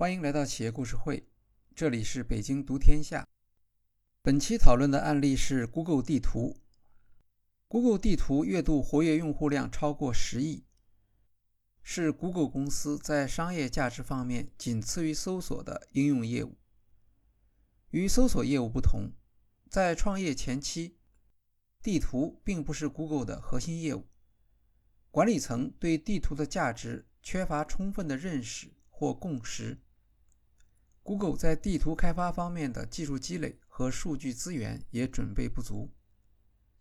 欢迎来到企业故事会，这里是北京读天下。本期讨论的案例是 Google 地图。Google 地图月度活跃用户量超过十亿，是 Google 公司在商业价值方面仅次于搜索的应用业务。与搜索业务不同，在创业前期，地图并不是 Google 的核心业务。管理层对地图的价值缺乏充分的认识或共识。Google 在地图开发方面的技术积累和数据资源也准备不足。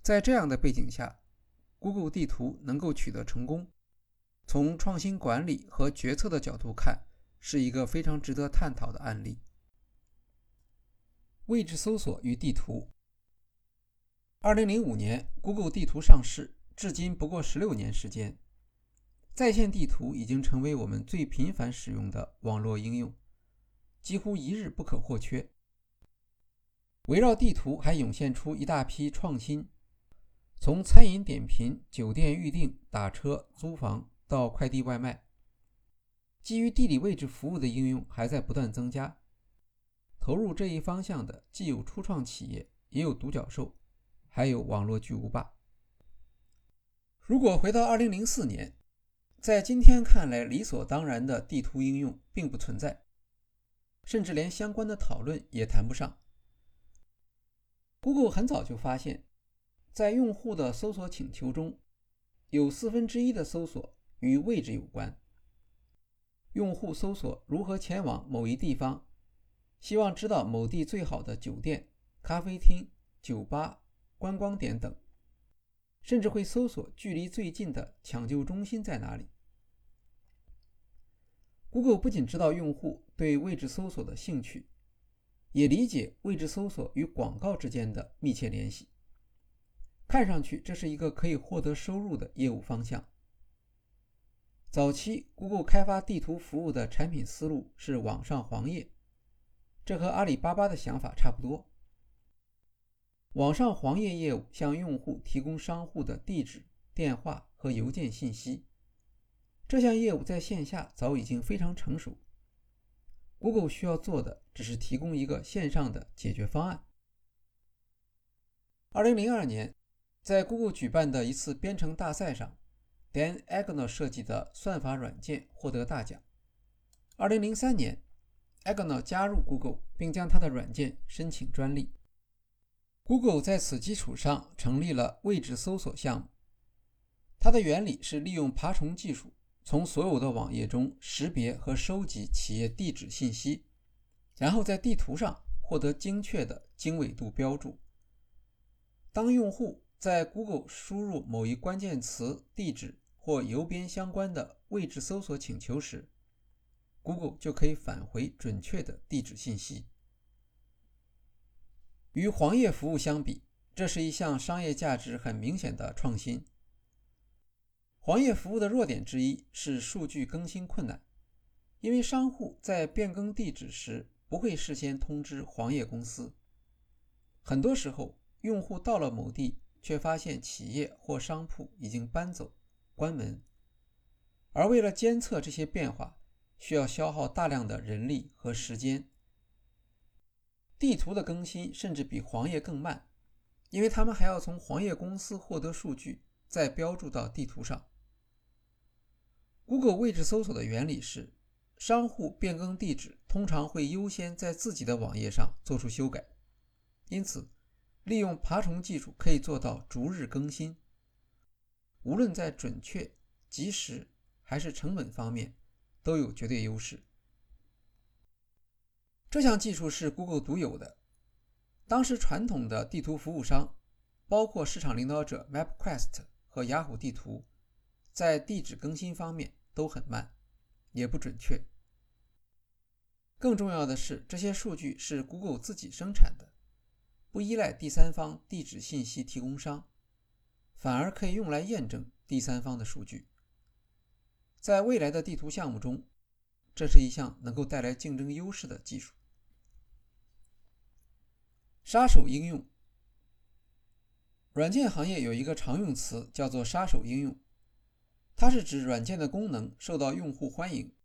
在这样的背景下，Google 地图能够取得成功，从创新管理和决策的角度看，是一个非常值得探讨的案例。位置搜索与地图。二零零五年，Google 地图上市。至今不过十六年时间，在线地图已经成为我们最频繁使用的网络应用，几乎一日不可或缺。围绕地图还涌现出一大批创新，从餐饮点评、酒店预订、打车、租房到快递外卖，基于地理位置服务的应用还在不断增加。投入这一方向的既有初创企业，也有独角兽，还有网络巨无霸。如果回到2004年，在今天看来理所当然的地图应用并不存在，甚至连相关的讨论也谈不上。Google 很早就发现，在用户的搜索请求中，有四分之一的搜索与位置有关。用户搜索如何前往某一地方，希望知道某地最好的酒店、咖啡厅、酒吧、观光点等。甚至会搜索距离最近的抢救中心在哪里。Google 不仅知道用户对位置搜索的兴趣，也理解位置搜索与广告之间的密切联系。看上去这是一个可以获得收入的业务方向。早期 Google 开发地图服务的产品思路是网上黄页，这和阿里巴巴的想法差不多。网上黄页业务向用户提供商户的地址、电话和邮件信息。这项业务在线下早已经非常成熟。Google 需要做的只是提供一个线上的解决方案。二零零二年，在 Google 举办的一次编程大赛上，Dan Agnor 设计的算法软件获得大奖。二零零三年，Agnor 加入 Google，并将他的软件申请专利。Google 在此基础上成立了位置搜索项目。它的原理是利用爬虫技术，从所有的网页中识别和收集企业地址信息，然后在地图上获得精确的经纬度标注。当用户在 Google 输入某一关键词、地址或邮编相关的位置搜索请求时，Google 就可以返回准确的地址信息。与黄页服务相比，这是一项商业价值很明显的创新。黄页服务的弱点之一是数据更新困难，因为商户在变更地址时不会事先通知黄页公司。很多时候，用户到了某地，却发现企业或商铺已经搬走、关门，而为了监测这些变化，需要消耗大量的人力和时间。地图的更新甚至比黄页更慢，因为他们还要从黄页公司获得数据，再标注到地图上。Google 位置搜索的原理是，商户变更地址通常会优先在自己的网页上做出修改，因此，利用爬虫技术可以做到逐日更新。无论在准确、及时还是成本方面，都有绝对优势。这项技术是 Google 独有的。当时，传统的地图服务商，包括市场领导者 MapQuest 和雅虎地图，在地址更新方面都很慢，也不准确。更重要的是，这些数据是 Google 自己生产的，不依赖第三方地址信息提供商，反而可以用来验证第三方的数据。在未来的地图项目中，这是一项能够带来竞争优势的技术。杀手应用，软件行业有一个常用词叫做“杀手应用”，它是指软件的功能受到用户欢迎，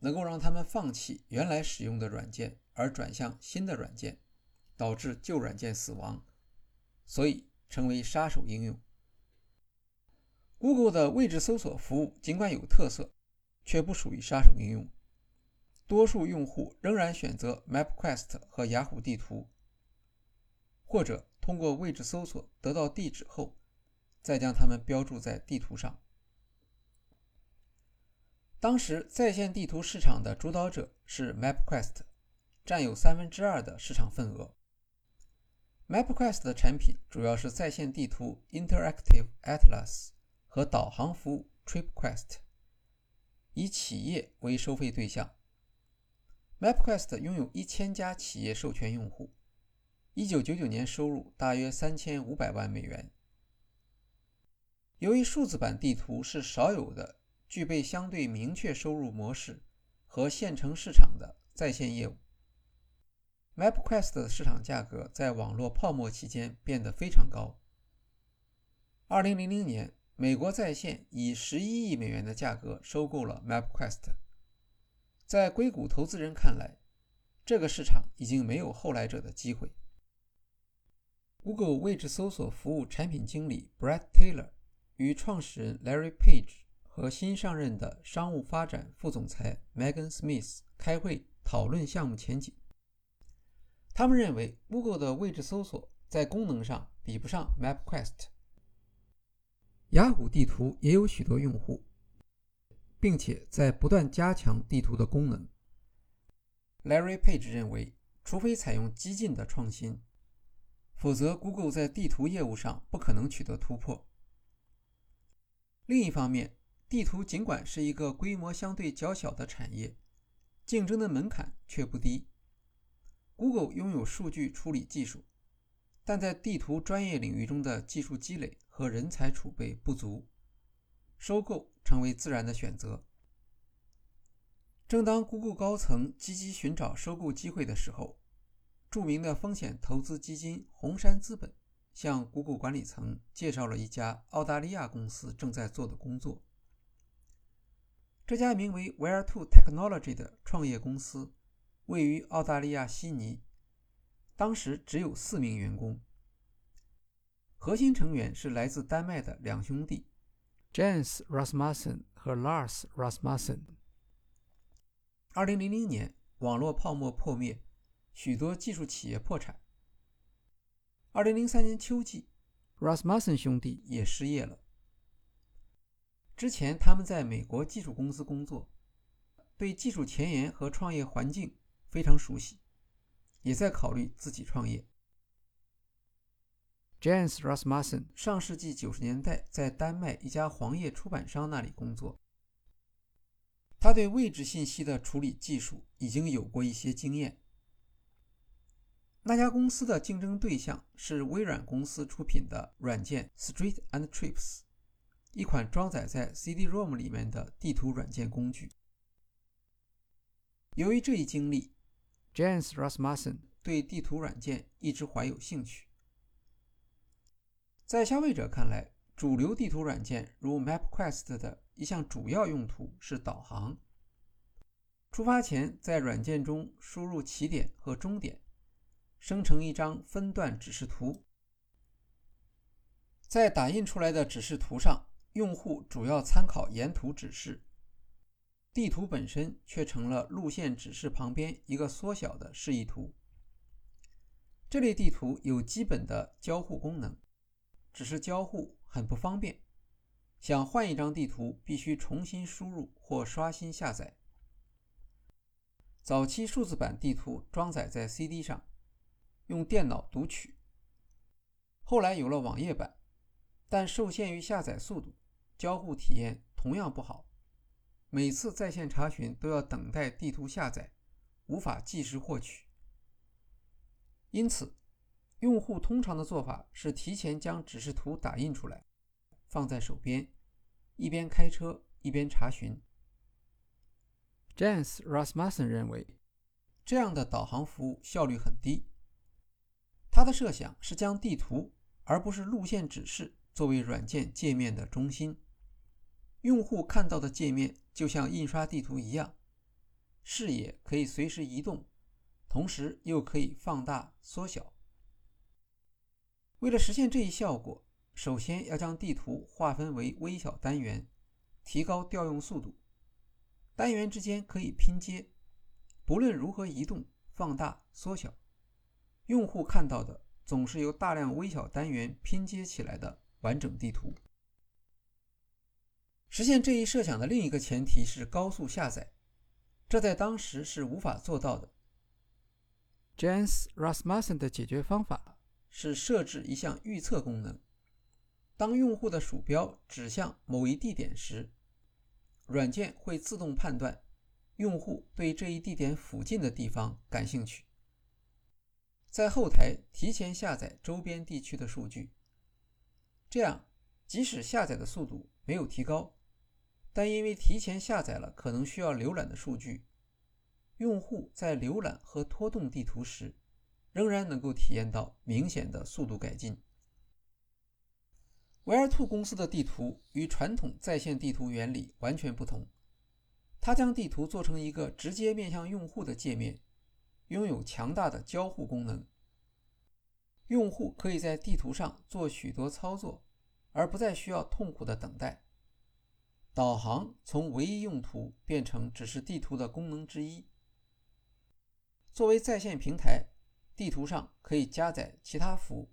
能够让他们放弃原来使用的软件，而转向新的软件，导致旧软件死亡，所以成为杀手应用。Google 的位置搜索服务尽管有特色，却不属于杀手应用。多数用户仍然选择 MapQuest 和雅虎地图，或者通过位置搜索得到地址后，再将它们标注在地图上。当时在线地图市场的主导者是 MapQuest，占有三分之二的市场份额。MapQuest 的产品主要是在线地图 Interactive Atlas 和导航服务 TripQuest，以企业为收费对象。MapQuest 拥有一千家企业授权用户，一九九九年收入大约三千五百万美元。由于数字版地图是少有的具备相对明确收入模式和现成市场的在线业务，MapQuest 的市场价格在网络泡沫期间变得非常高。二零零零年，美国在线以十一亿美元的价格收购了 MapQuest。在硅谷投资人看来，这个市场已经没有后来者的机会。Google 位置搜索服务产品经理 Brett Taylor 与创始人 Larry Page 和新上任的商务发展副总裁 Megan Smith 开会讨论项目前景。他们认为，Google 的位置搜索在功能上比不上 MapQuest。雅虎地图也有许多用户。并且在不断加强地图的功能。Larry Page 认为，除非采用激进的创新，否则 Google 在地图业务上不可能取得突破。另一方面，地图尽管是一个规模相对较小的产业，竞争的门槛却不低。Google 拥有数据处理技术，但在地图专业领域中的技术积累和人才储备不足。收购成为自然的选择。正当 Google 高层积极寻找收购机会的时候，著名的风险投资基金红杉资本向 Google 管理层介绍了一家澳大利亚公司正在做的工作。这家名为 Where2 Technology 的创业公司位于澳大利亚悉尼，当时只有四名员工，核心成员是来自丹麦的两兄弟。Jens Rasmussen 和 Lars Rasmussen。二零零零年，网络泡沫破灭，许多技术企业破产。二零零三年秋季，Rasmussen 兄弟也失业了。之前他们在美国技术公司工作，对技术前沿和创业环境非常熟悉，也在考虑自己创业。Jens Rasmussen 上世纪九十年代在丹麦一家黄页出版商那里工作。他对位置信息的处理技术已经有过一些经验。那家公司的竞争对象是微软公司出品的软件 Street and Trips，一款装载在 CD-ROM 里面的地图软件工具。由于这一经历，James Rasmussen 对地图软件一直怀有兴趣。在消费者看来，主流地图软件如 MapQuest 的一项主要用途是导航。出发前，在软件中输入起点和终点，生成一张分段指示图。在打印出来的指示图上，用户主要参考沿途指示，地图本身却成了路线指示旁边一个缩小的示意图。这类地图有基本的交互功能。只是交互很不方便，想换一张地图必须重新输入或刷新下载。早期数字版地图装载在 CD 上，用电脑读取。后来有了网页版，但受限于下载速度，交互体验同样不好。每次在线查询都要等待地图下载，无法即时获取。因此。用户通常的做法是提前将指示图打印出来，放在手边，一边开车一边查询。James Rasmussen 认为，这样的导航服务效率很低。他的设想是将地图而不是路线指示作为软件界面的中心，用户看到的界面就像印刷地图一样，视野可以随时移动，同时又可以放大缩小。为了实现这一效果，首先要将地图划分为微小单元，提高调用速度。单元之间可以拼接，不论如何移动、放大、缩小，用户看到的总是由大量微小单元拼接起来的完整地图。实现这一设想的另一个前提是高速下载，这在当时是无法做到的。Jens Rasmussen 的解决方法是设置一项预测功能，当用户的鼠标指向某一地点时。软件会自动判断用户对这一地点附近的地方感兴趣，在后台提前下载周边地区的数据。这样，即使下载的速度没有提高，但因为提前下载了可能需要浏览的数据，用户在浏览和拖动地图时，仍然能够体验到明显的速度改进。维尔兔公司的地图与传统在线地图原理完全不同，它将地图做成一个直接面向用户的界面，拥有强大的交互功能。用户可以在地图上做许多操作，而不再需要痛苦的等待。导航从唯一用途变成只是地图的功能之一。作为在线平台，地图上可以加载其他服务。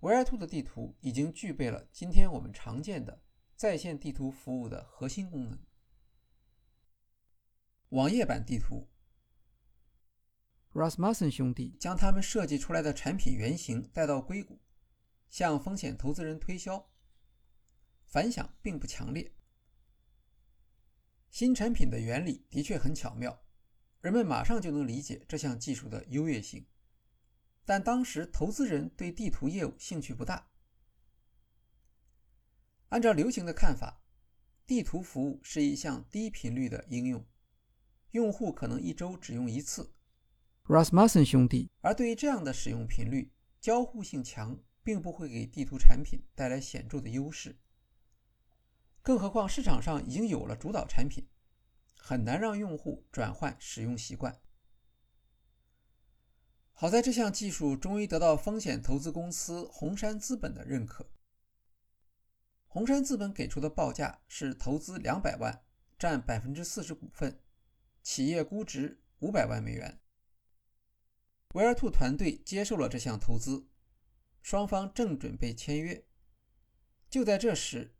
维尔兔的地图已经具备了今天我们常见的在线地图服务的核心功能。网页版地图，Rasmussen 兄弟将他们设计出来的产品原型带到硅谷，向风险投资人推销，反响并不强烈。新产品的原理的确很巧妙，人们马上就能理解这项技术的优越性。但当时投资人对地图业务兴趣不大。按照流行的看法，地图服务是一项低频率的应用，用户可能一周只用一次。Rasmussen 兄弟，而对于这样的使用频率，交互性强，并不会给地图产品带来显著的优势。更何况市场上已经有了主导产品，很难让用户转换使用习惯。好在这项技术终于得到风险投资公司红杉资本的认可。红杉资本给出的报价是投资两百万，占百分之四十股份，企业估值五百万美元。维尔兔团队接受了这项投资，双方正准备签约。就在这时，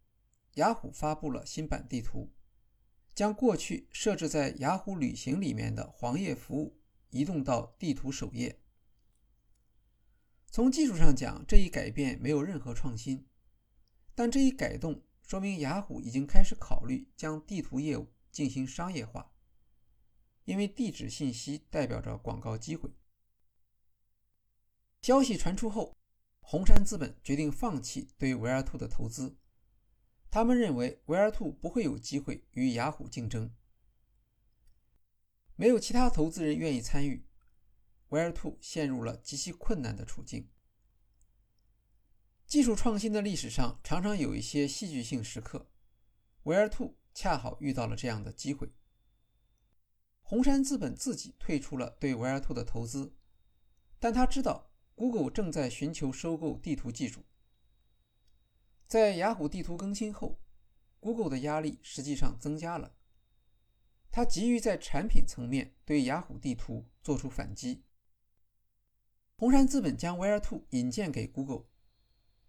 雅虎发布了新版地图，将过去设置在雅虎旅行里面的黄页服务移动到地图首页。从技术上讲，这一改变没有任何创新，但这一改动说明雅虎已经开始考虑将地图业务进行商业化，因为地址信息代表着广告机会。消息传出后，红杉资本决定放弃对维尔兔的投资，他们认为维尔兔不会有机会与雅虎竞争，没有其他投资人愿意参与。维尔兔陷入了极其困难的处境。技术创新的历史上常常有一些戏剧性时刻，维尔兔恰好遇到了这样的机会。红杉资本自己退出了对维尔兔的投资，但他知道 Google 正在寻求收购地图技术。在雅虎地图更新后，Google 的压力实际上增加了。他急于在产品层面对雅虎地图做出反击。红杉资本将 wear to 引荐给 Google，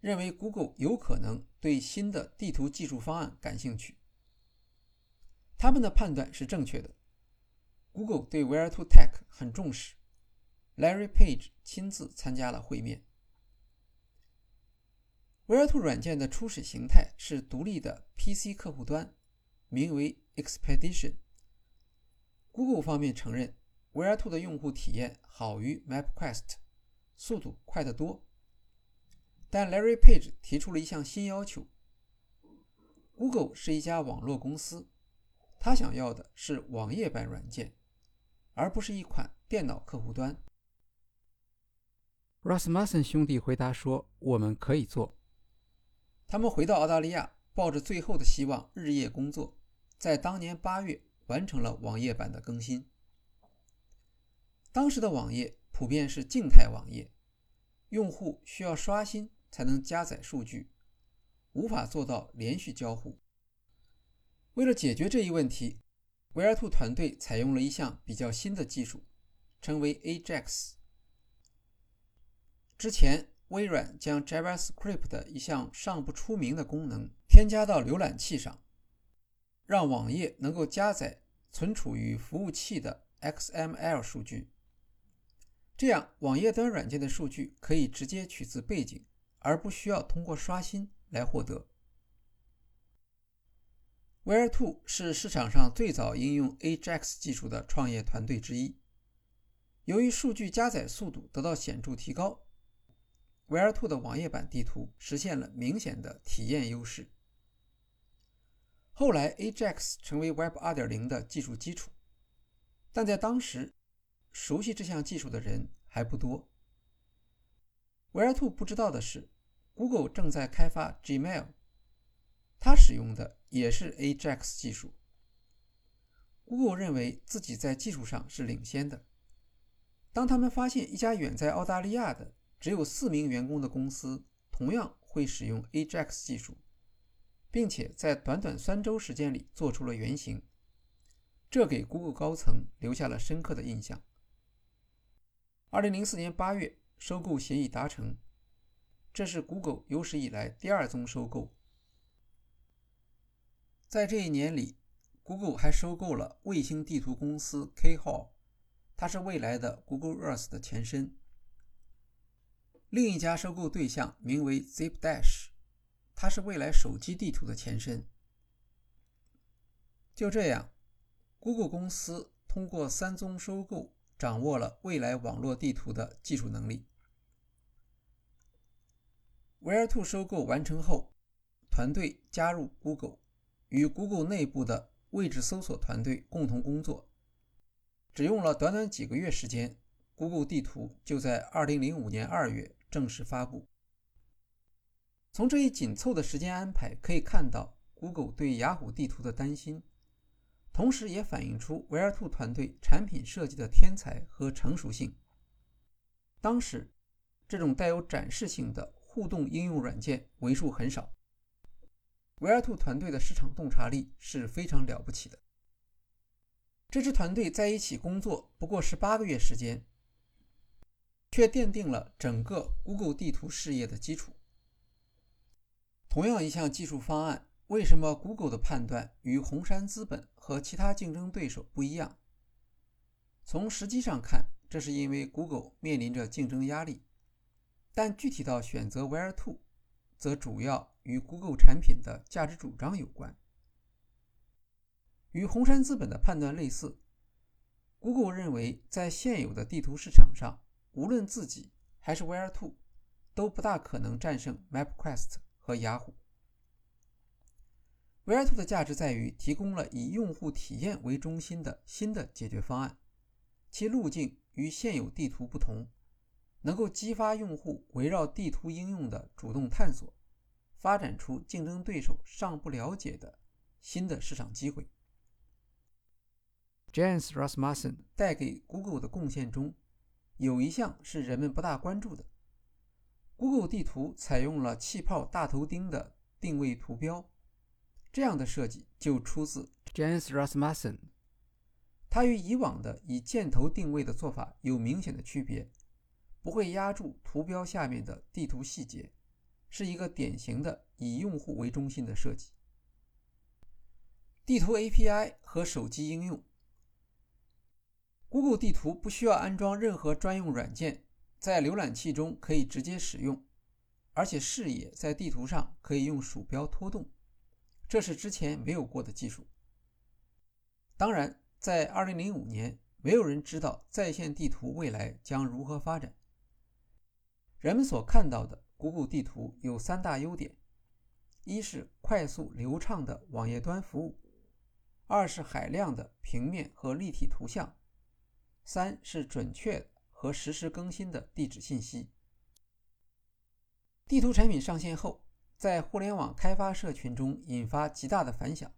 认为 Google 有可能对新的地图技术方案感兴趣。他们的判断是正确的。Google 对 wear to Tech 很重视，Larry Page 亲自参加了会面。V 尔 r 软件的初始形态是独立的 PC 客户端，名为 Expedition。Google 方面承认 v 尔 r 的用户体验好于 MapQuest。速度快得多，但 Larry Page 提出了一项新要求。Google 是一家网络公司，他想要的是网页版软件，而不是一款电脑客户端。Rasmussen 兄弟回答说：“我们可以做。”他们回到澳大利亚，抱着最后的希望日夜工作，在当年八月完成了网页版的更新。当时的网页普遍是静态网页，用户需要刷新才能加载数据，无法做到连续交互。为了解决这一问题，维尔兔团队采用了一项比较新的技术，称为 Ajax。之前，微软将 JavaScript 的一项尚不出名的功能添加到浏览器上，让网页能够加载存储于服务器的 XML 数据。这样，网页端软件的数据可以直接取自背景，而不需要通过刷新来获得。w h e r e t o 是市场上最早应用 Ajax 技术的创业团队之一。由于数据加载速度得到显著提高 w h e r e t o 的网页版地图实现了明显的体验优势。后来，Ajax 成为 Web 2.0的技术基础，但在当时，熟悉这项技术的人还不多。维尔兔不知道的是，Google 正在开发 Gmail，它使用的也是 Ajax 技术。Google 认为自己在技术上是领先的。当他们发现一家远在澳大利亚的只有四名员工的公司同样会使用 Ajax 技术，并且在短短三周时间里做出了原型，这给 Google 高层留下了深刻的印象。二零零四年八月，收购协议达成，这是 Google 有史以来第二宗收购。在这一年里，Google 还收购了卫星地图公司 K-Hole，它是未来的 Google Earth 的前身。另一家收购对象名为 ZipDash，它是未来手机地图的前身。就这样，Google 公司通过三宗收购。掌握了未来网络地图的技术能力。w h e r e t o 收购完成后，团队加入 Google，与 Google 内部的位置搜索团队共同工作。只用了短短几个月时间，Google 地图就在2005年2月正式发布。从这一紧凑的时间安排可以看到，Google 对雅虎地图的担心。同时也反映出维尔兔团队产品设计的天才和成熟性。当时，这种带有展示性的互动应用软件为数很少。维尔兔团队的市场洞察力是非常了不起的。这支团队在一起工作不过十八个月时间，却奠定了整个 Google 地图事业的基础。同样一项技术方案。为什么 Google 的判断与红杉资本和其他竞争对手不一样？从实际上看，这是因为 Google 面临着竞争压力；但具体到选择 Where to，则主要与 Google 产品的价值主张有关。与红杉资本的判断类似，Google 认为在现有的地图市场上，无论自己还是 Where2，都不大可能战胜 MapQuest 和雅虎。w h e r e t o 的价值在于提供了以用户体验为中心的新的解决方案，其路径与现有地图不同，能够激发用户围绕地图应用的主动探索，发展出竞争对手尚不了解的新的市场机会。James Rasmussen 带给 Google 的贡献中，有一项是人们不大关注的：Google 地图采用了气泡大头钉的定位图标。这样的设计就出自 Jens Rasmussen。它与以往的以箭头定位的做法有明显的区别，不会压住图标下面的地图细节，是一个典型的以用户为中心的设计。地图 API 和手机应用，Google 地图不需要安装任何专用软件，在浏览器中可以直接使用，而且视野在地图上可以用鼠标拖动。这是之前没有过的技术。当然，在2005年，没有人知道在线地图未来将如何发展。人们所看到的 Google 地图有三大优点：一是快速流畅的网页端服务；二是海量的平面和立体图像；三是准确和实时更新的地址信息。地图产品上线后。在互联网开发社群中引发极大的反响。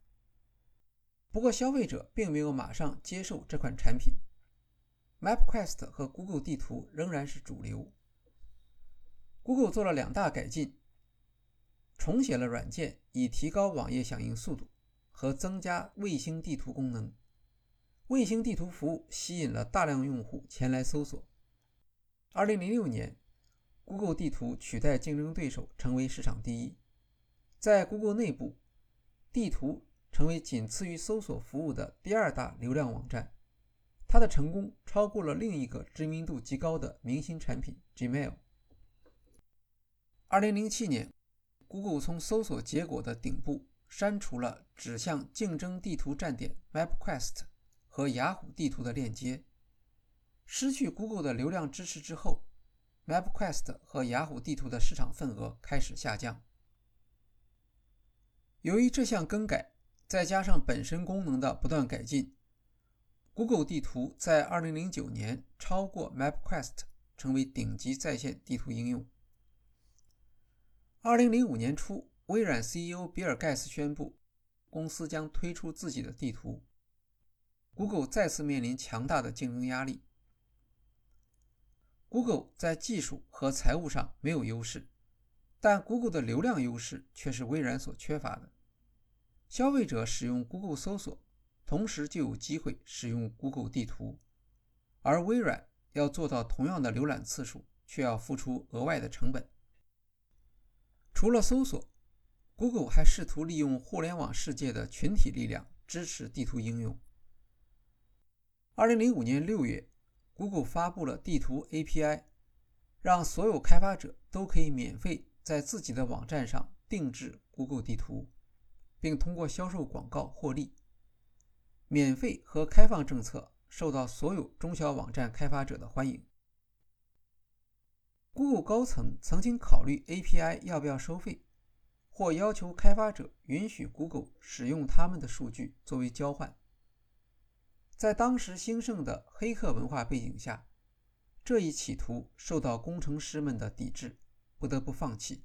不过，消费者并没有马上接受这款产品。MapQuest 和 Google 地图仍然是主流。Google 做了两大改进，重写了软件以提高网页响应速度和增加卫星地图功能。卫星地图服务吸引了大量用户前来搜索。2006年，Google 地图取代竞争对手成为市场第一。在 Google 内部，地图成为仅次于搜索服务的第二大流量网站。它的成功超过了另一个知名度极高的明星产品 Gmail。2007年，Google 从搜索结果的顶部删除了指向竞争地图站点 MapQuest 和雅虎地图的链接。失去 Google 的流量支持之后，MapQuest 和雅虎地图的市场份额开始下降。由于这项更改，再加上本身功能的不断改进。Google 地图在2009年超过 MapQuest，成为顶级在线地图应用。2005年初，微软 CEO 比尔·盖茨宣布，公司将推出自己的地图。Google 再次面临强大的竞争压力。Google 在技术和财务上没有优势，但 Google 的流量优势却是微软所缺乏的。消费者使用 Google 搜索。同时就有机会使用 Google 地图，而微软要做到同样的浏览次数，却要付出额外的成本。除了搜索，Google 还试图利用互联网世界的群体力量支持地图应用。2005年6月，Google 发布了地图 API，让所有开发者都可以免费在自己的网站上定制 Google 地图，并通过销售广告获利。免费和开放政策受到所有中小网站开发者的欢迎。Google 高层曾经考虑 API 要不要收费，或要求开发者允许 Google 使用他们的数据作为交换。在当时兴盛的黑客文化背景下，这一企图受到工程师们的抵制，不得不放弃。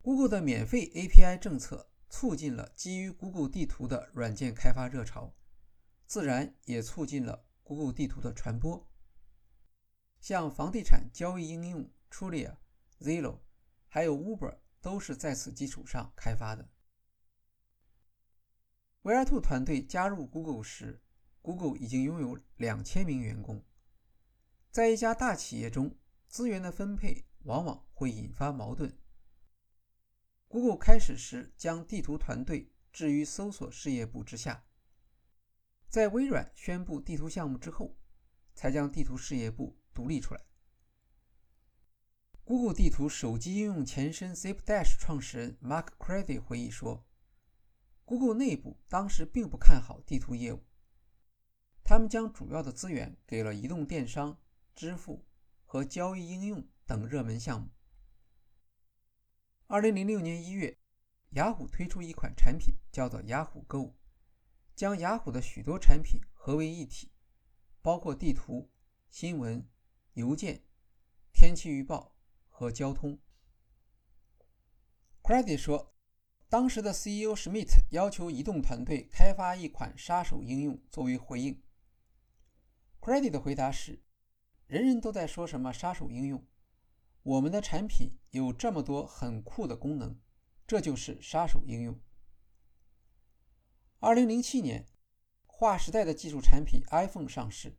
Google 的免费 API 政策。促进了基于 Google 地图的软件开发热潮，自然也促进了 Google 地图的传播。像房地产交易应用 Trulia、Zillow，还有 Uber 都是在此基础上开发的。维尔兔团队加入 Google 时，Google 已经拥有两千名员工。在一家大企业中，资源的分配往往会引发矛盾。Google 开始时将地图团队置于搜索事业部之下，在微软宣布地图项目之后，才将地图事业部独立出来。Google 地图手机应用前身 ZipDash 创始人 Mark Crady 回忆说：“Google 内部当时并不看好地图业务，他们将主要的资源给了移动电商、支付和交易应用等热门项目。”二零零六年一月，雅虎推出一款产品，叫做雅虎购，将雅虎的许多产品合为一体，包括地图、新闻、邮件、天气预报和交通。c r e d i t 说，当时的 CEO Schmidt 要求移动团队开发一款杀手应用作为回应。c r e d i t 的回答是：人人都在说什么杀手应用。我们的产品有这么多很酷的功能，这就是杀手应用。二零零七年，划时代的技术产品 iPhone 上市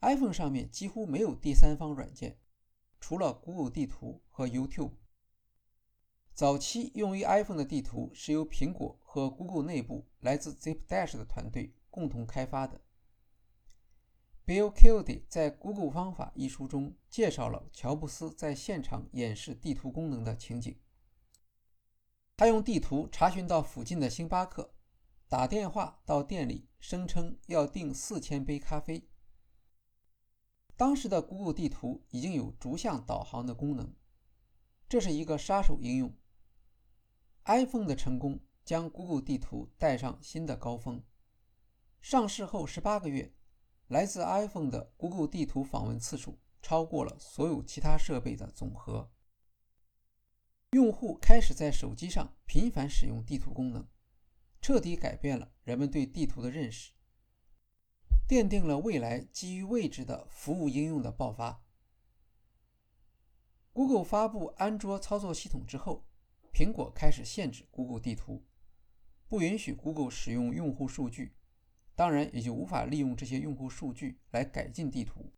，iPhone 上面几乎没有第三方软件，除了 Google 地图和 YouTube。早期用于 iPhone 的地图是由苹果和 Google 内部来自 ZipDash 的团队共同开发的。Bill Kildy 在《Google 方法》一书中介绍了乔布斯在现场演示地图功能的情景。他用地图查询到附近的星巴克，打电话到店里，声称要订四千杯咖啡。当时的 Google 地图已经有逐向导航的功能，这是一个杀手应用。iPhone 的成功将 Google 地图带上新的高峰。上市后十八个月。来自 iPhone 的 Google 地图访问次数超过了所有其他设备的总和。用户开始在手机上频繁使用地图功能，彻底改变了人们对地图的认识，奠定了未来基于位置的服务应用的爆发。Google 发布安卓操作系统之后，苹果开始限制 Google 地图，不允许 Google 使用用户数据，当然也就无法利用这些用户数据来改进地图。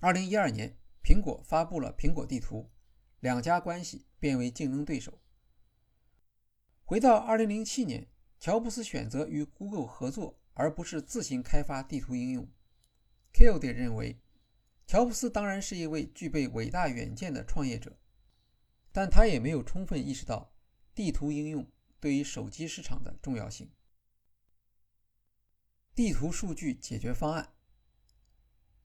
二零一二年，苹果发布了苹果地图，两家关系变为竞争对手。回到二零零七年，乔布斯选择与 Google 合作，而不是自行开发地图应用。Kilde 认为，乔布斯当然是一位具备伟大远见的创业者，但他也没有充分意识到地图应用对于手机市场的重要性。地图数据解决方案。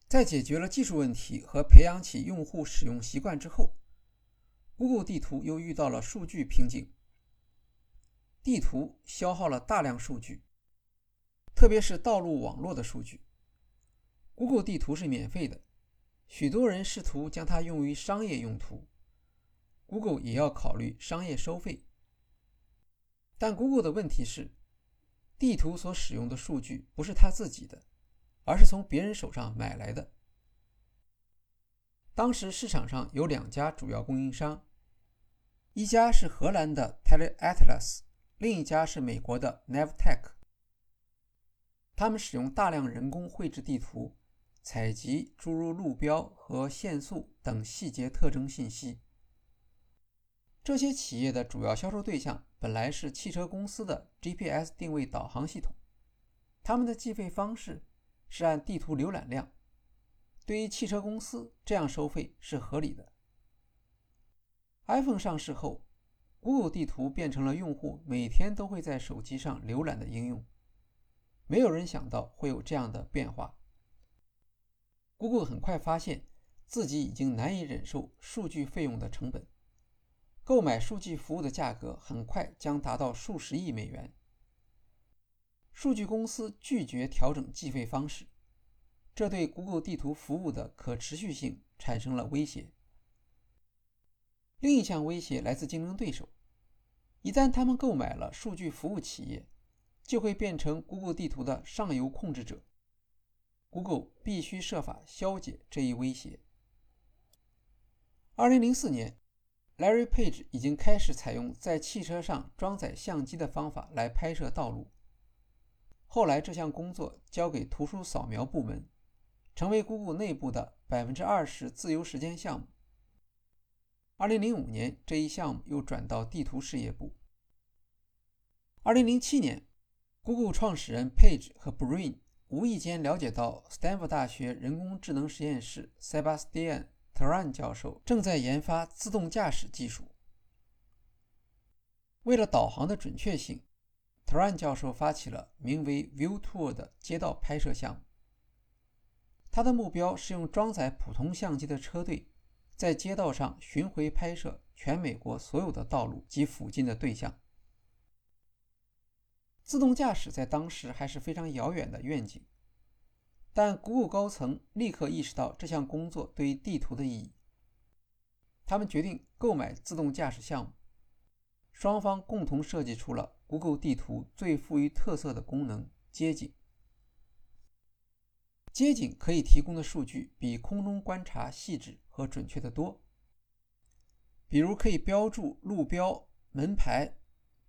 在解决了技术问题和培养起用户使用习惯之后，Google 地图又遇到了数据瓶颈。地图消耗了大量数据，特别是道路网络的数据。Google 地图是免费的，许多人试图将它用于商业用途，Google 也要考虑商业收费。但 Google 的问题是，地图所使用的数据不是他自己的。而是从别人手上买来的。当时市场上有两家主要供应商，一家是荷兰的 TeleAtlas，另一家是美国的 Navteq。他们使用大量人工绘制地图，采集诸如路标和限速等细节特征信息。这些企业的主要销售对象本来是汽车公司的 GPS 定位导航系统，他们的计费方式。是按地图浏览量，对于汽车公司这样收费是合理的。iPhone 上市后，Google 地图变成了用户每天都会在手机上浏览的应用。没有人想到会有这样的变化。Google 很快发现自己已经难以忍受数据费用的成本，购买数据服务的价格很快将达到数十亿美元。数据公司拒绝调整计费方式，这对 Google 地图服务的可持续性产生了威胁。另一项威胁来自竞争对手，一旦他们购买了数据服务企业，就会变成 Google 地图的上游控制者。Google 必须设法消解这一威胁。二零零四年，Larry Page 已经开始采用在汽车上装载相机的方法来拍摄道路。后来，这项工作交给图书扫描部门，成为 Google 内部的百分之二十自由时间项目。二零零五年，这一项目又转到地图事业部。二零零七年，Google 创始人 Page 和 Brin 无意间了解到斯坦福大学人工智能实验室 Sebastian Thrun 教授正在研发自动驾驶技术。为了导航的准确性。t r a n 教授发起了名为 View Tour 的街道拍摄项目。他的目标是用装载普通相机的车队，在街道上巡回拍摄全美国所有的道路及附近的对象。自动驾驶在当时还是非常遥远的愿景，但 Google 高层立刻意识到这项工作对于地图的意义。他们决定购买自动驾驶项目，双方共同设计出了。Google 地图最富于特色的功能——街景。街景可以提供的数据比空中观察细致和准确得多。比如，可以标注路标、门牌、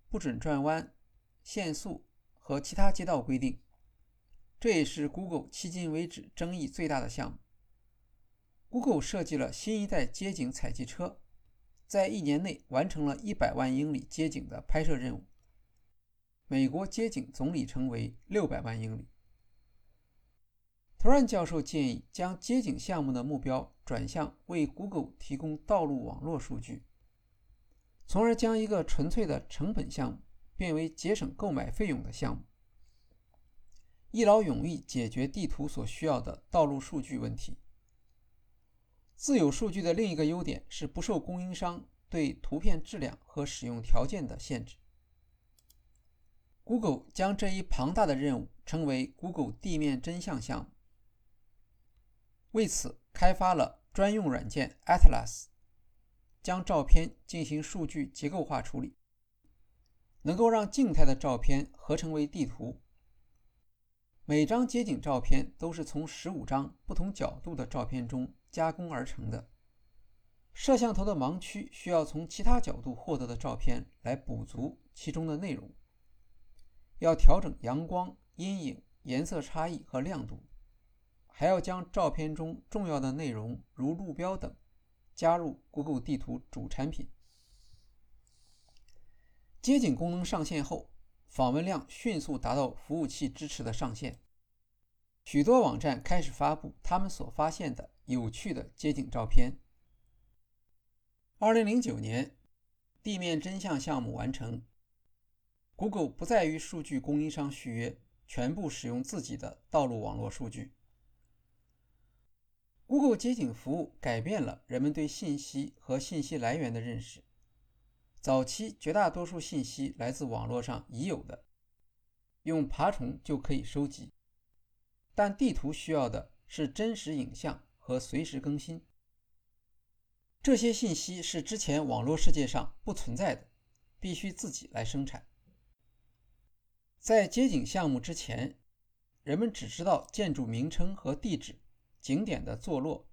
不准转弯、限速和其他街道规定。这也是 Google 迄今为止争议最大的项目。Google 设计了新一代街景采集车，在一年内完成了一百万英里街景的拍摄任务。美国街景总里程为六百万英里。Turan 教授建议将街景项目的目标转向为 Google 提供道路网络数据，从而将一个纯粹的成本项目变为节省购买费用的项目，一劳永逸解决地图所需要的道路数据问题。自有数据的另一个优点是不受供应商对图片质量和使用条件的限制。Google 将这一庞大的任务称为 Google 地面真相项目，为此开发了专用软件 Atlas，将照片进行数据结构化处理。能够让静态的照片合成为地图。每张街景照片都是从十五张不同角度的照片中加工而成的。摄像头的盲区需要从其他角度获得的照片来补足其中的内容。要调整阳光、阴影、颜色差异和亮度，还要将照片中重要的内容，如路标等，加入 Google 地图主产品。街景功能上线后，访问量迅速达到服务器支持的上限。许多网站开始发布他们所发现的有趣的街景照片。二零零九年，地面真相项目完成。Google 不再与数据供应商续约，全部使用自己的道路网络数据。Google 街景服务改变了人们对信息和信息来源的认识。早期，绝大多数信息来自网络上已有的，用爬虫就可以收集。但地图需要的是真实影像和随时更新。这些信息是之前网络世界上不存在的，必须自己来生产。在街景项目之前，人们只知道建筑名称和地址、景点的坐落，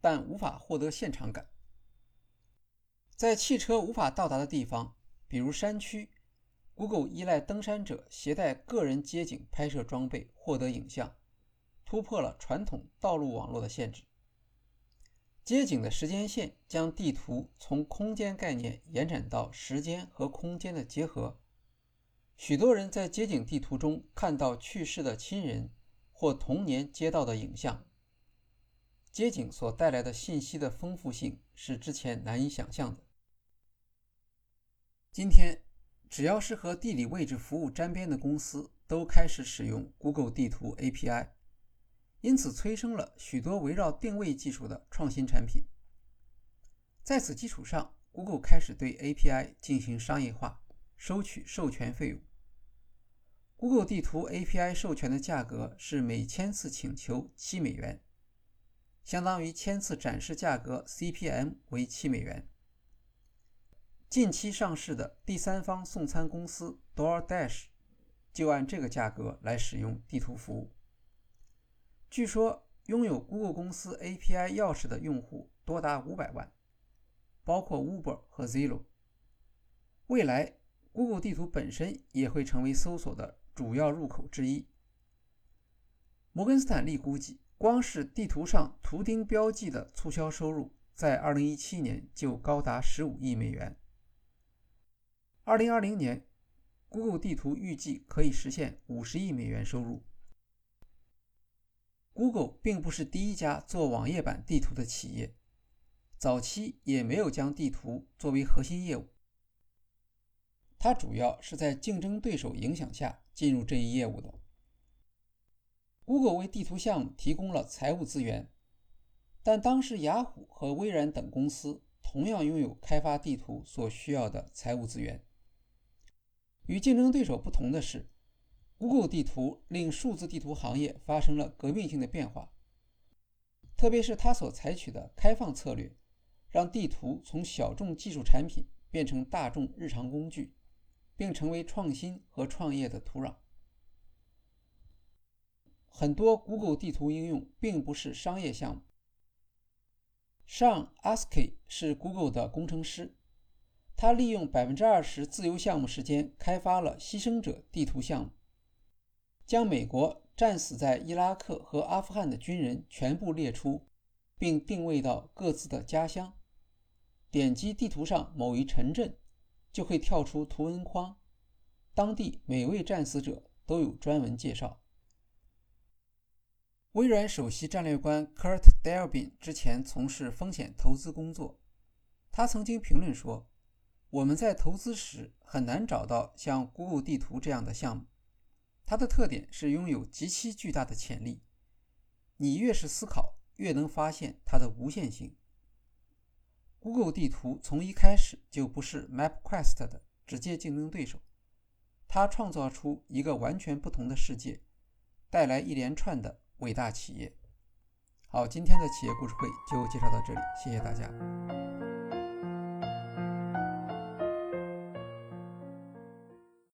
但无法获得现场感。在汽车无法到达的地方，比如山区，Google 依赖登山者携带个人街景拍摄装备获得影像，突破了传统道路网络的限制。街景的时间线将地图从空间概念延展到时间和空间的结合。许多人在街景地图中看到去世的亲人或童年街道的影像。街景所带来的信息的丰富性是之前难以想象的。今天，只要是和地理位置服务沾边的公司都开始使用 Google 地图 API，因此催生了许多围绕定位技术的创新产品。在此基础上，Google 开始对 API 进行商业化，收取授权费用。Google 地图 API 授权的价格是每千次请求七美元，相当于千次展示价格 CPM 为七美元。近期上市的第三方送餐公司 DoorDash 就按这个价格来使用地图服务。据说拥有 Google 公司 API 钥匙的用户多达五百万，包括 Uber 和 Zillow。未来，Google 地图本身也会成为搜索的。主要入口之一。摩根斯坦利估计，光是地图上图钉标记的促销收入，在2017年就高达15亿美元。2020年，Google 地图预计可以实现50亿美元收入。Google 并不是第一家做网页版地图的企业，早期也没有将地图作为核心业务。它主要是在竞争对手影响下进入这一业务的。Google 为地图项目提供了财务资源，但当时雅虎和微软等公司同样拥有开发地图所需要的财务资源。与竞争对手不同的是，Google 地图令数字地图行业发生了革命性的变化，特别是它所采取的开放策略，让地图从小众技术产品变成大众日常工具。并成为创新和创业的土壤。很多 Google 地图应用并不是商业项目。上 Askey 是 Google 的工程师，他利用百分之二十自由项目时间开发了牺牲者地图项目，将美国战死在伊拉克和阿富汗的军人全部列出，并定位到各自的家乡。点击地图上某一城镇。就会跳出图文框，当地每位战死者都有专门介绍。微软首席战略官 Kurt Delbin 之前从事风险投资工作，他曾经评论说：“我们在投资时很难找到像 Google 地图这样的项目，它的特点是拥有极其巨大的潜力。你越是思考，越能发现它的无限性。” Google 地图从一开始就不是 MapQuest 的直接竞争对手，它创造出一个完全不同的世界，带来一连串的伟大企业。好，今天的企业故事会就介绍到这里，谢谢大家。